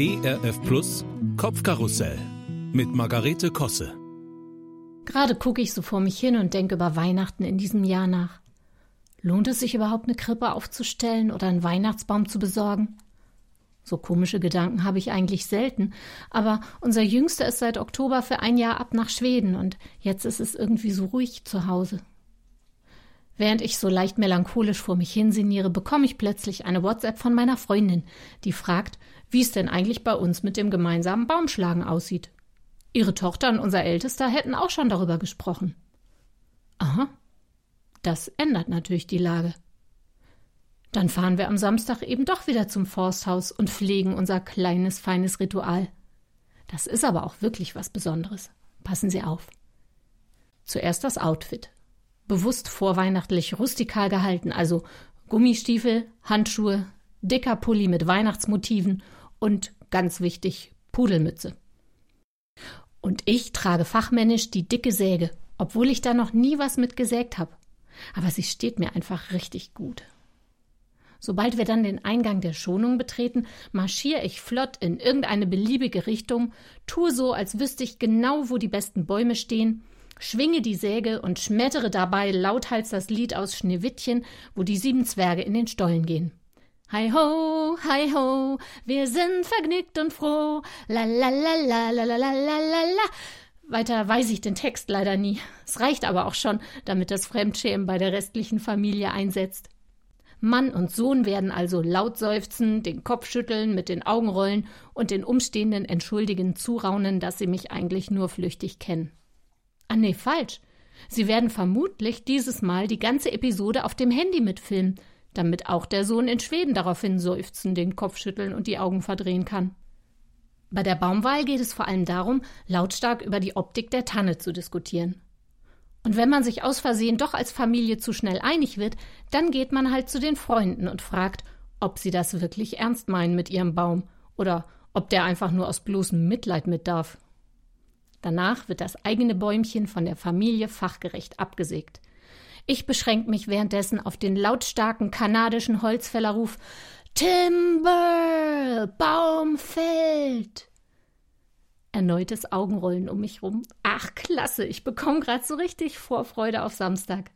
ERF Plus Kopfkarussell mit Margarete Kosse. Gerade gucke ich so vor mich hin und denke über Weihnachten in diesem Jahr nach. Lohnt es sich überhaupt eine Krippe aufzustellen oder einen Weihnachtsbaum zu besorgen? So komische Gedanken habe ich eigentlich selten, aber unser Jüngster ist seit Oktober für ein Jahr ab nach Schweden und jetzt ist es irgendwie so ruhig zu Hause. Während ich so leicht melancholisch vor mich hinsinniere, bekomme ich plötzlich eine WhatsApp von meiner Freundin, die fragt, wie es denn eigentlich bei uns mit dem gemeinsamen Baumschlagen aussieht. Ihre Tochter und unser Ältester hätten auch schon darüber gesprochen. Aha. Das ändert natürlich die Lage. Dann fahren wir am Samstag eben doch wieder zum Forsthaus und pflegen unser kleines, feines Ritual. Das ist aber auch wirklich was Besonderes. Passen Sie auf. Zuerst das Outfit bewusst vorweihnachtlich rustikal gehalten, also Gummistiefel, Handschuhe, dicker Pulli mit Weihnachtsmotiven und ganz wichtig Pudelmütze. Und ich trage fachmännisch die dicke Säge, obwohl ich da noch nie was mit gesägt habe. Aber sie steht mir einfach richtig gut. Sobald wir dann den Eingang der Schonung betreten, marschiere ich flott in irgendeine beliebige Richtung, tue so, als wüsste ich genau, wo die besten Bäume stehen schwinge die Säge und schmettere dabei lauthals das Lied aus Schneewittchen, wo die sieben Zwerge in den Stollen gehen. Hi ho, hi ho, wir sind vergnügt und froh. La la la la la la la la la. Weiter weiß ich den Text leider nie. Es reicht aber auch schon, damit das Fremdschämen bei der restlichen Familie einsetzt. Mann und Sohn werden also laut seufzen, den Kopf schütteln, mit den Augen rollen und den Umstehenden entschuldigen zuraunen, dass sie mich eigentlich nur flüchtig kennen. Ah nee, falsch. Sie werden vermutlich dieses Mal die ganze Episode auf dem Handy mitfilmen, damit auch der Sohn in Schweden daraufhin seufzen, den Kopf schütteln und die Augen verdrehen kann. Bei der Baumwahl geht es vor allem darum, lautstark über die Optik der Tanne zu diskutieren. Und wenn man sich aus Versehen doch als Familie zu schnell einig wird, dann geht man halt zu den Freunden und fragt, ob sie das wirklich ernst meinen mit ihrem Baum oder ob der einfach nur aus bloßem Mitleid mit darf. Danach wird das eigene Bäumchen von der Familie fachgerecht abgesägt. Ich beschränke mich währenddessen auf den lautstarken kanadischen Holzfällerruf Timber, Baum fällt. Erneutes Augenrollen um mich rum. Ach, klasse, ich bekomme gerade so richtig Vorfreude auf Samstag.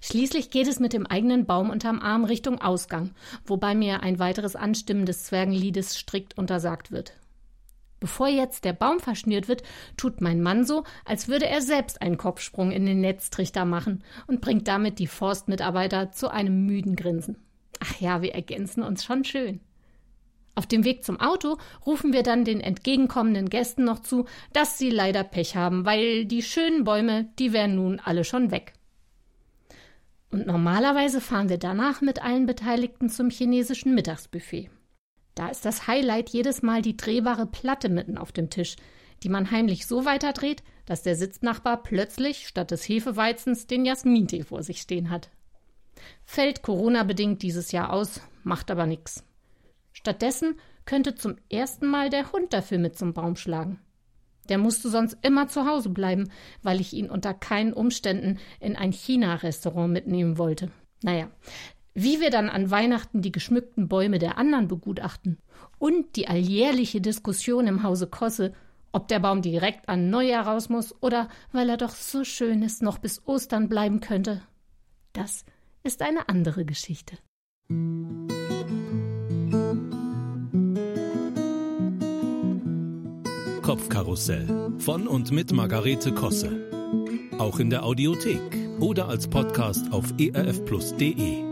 Schließlich geht es mit dem eigenen Baum unterm Arm Richtung Ausgang, wobei mir ein weiteres Anstimmen des Zwergenliedes strikt untersagt wird. Bevor jetzt der Baum verschnürt wird, tut mein Mann so, als würde er selbst einen Kopfsprung in den Netztrichter machen und bringt damit die Forstmitarbeiter zu einem müden Grinsen. Ach ja, wir ergänzen uns schon schön. Auf dem Weg zum Auto rufen wir dann den entgegenkommenden Gästen noch zu, dass sie leider Pech haben, weil die schönen Bäume, die wären nun alle schon weg. Und normalerweise fahren wir danach mit allen Beteiligten zum chinesischen Mittagsbuffet. Da ist das Highlight jedes Mal die drehbare Platte mitten auf dem Tisch, die man heimlich so weiterdreht, dass der Sitznachbar plötzlich statt des Hefeweizens den Jasmintee vor sich stehen hat. Fällt Corona-bedingt dieses Jahr aus, macht aber nichts. Stattdessen könnte zum ersten Mal der Hund dafür mit zum Baum schlagen. Der musste sonst immer zu Hause bleiben, weil ich ihn unter keinen Umständen in ein China-Restaurant mitnehmen wollte. Naja, wie wir dann an Weihnachten die geschmückten Bäume der anderen begutachten und die alljährliche Diskussion im Hause Kosse, ob der Baum direkt an Neujahr raus muss oder weil er doch so schön ist, noch bis Ostern bleiben könnte. Das ist eine andere Geschichte. Kopfkarussell von und mit Margarete Kosse. Auch in der Audiothek oder als Podcast auf erfplus.de.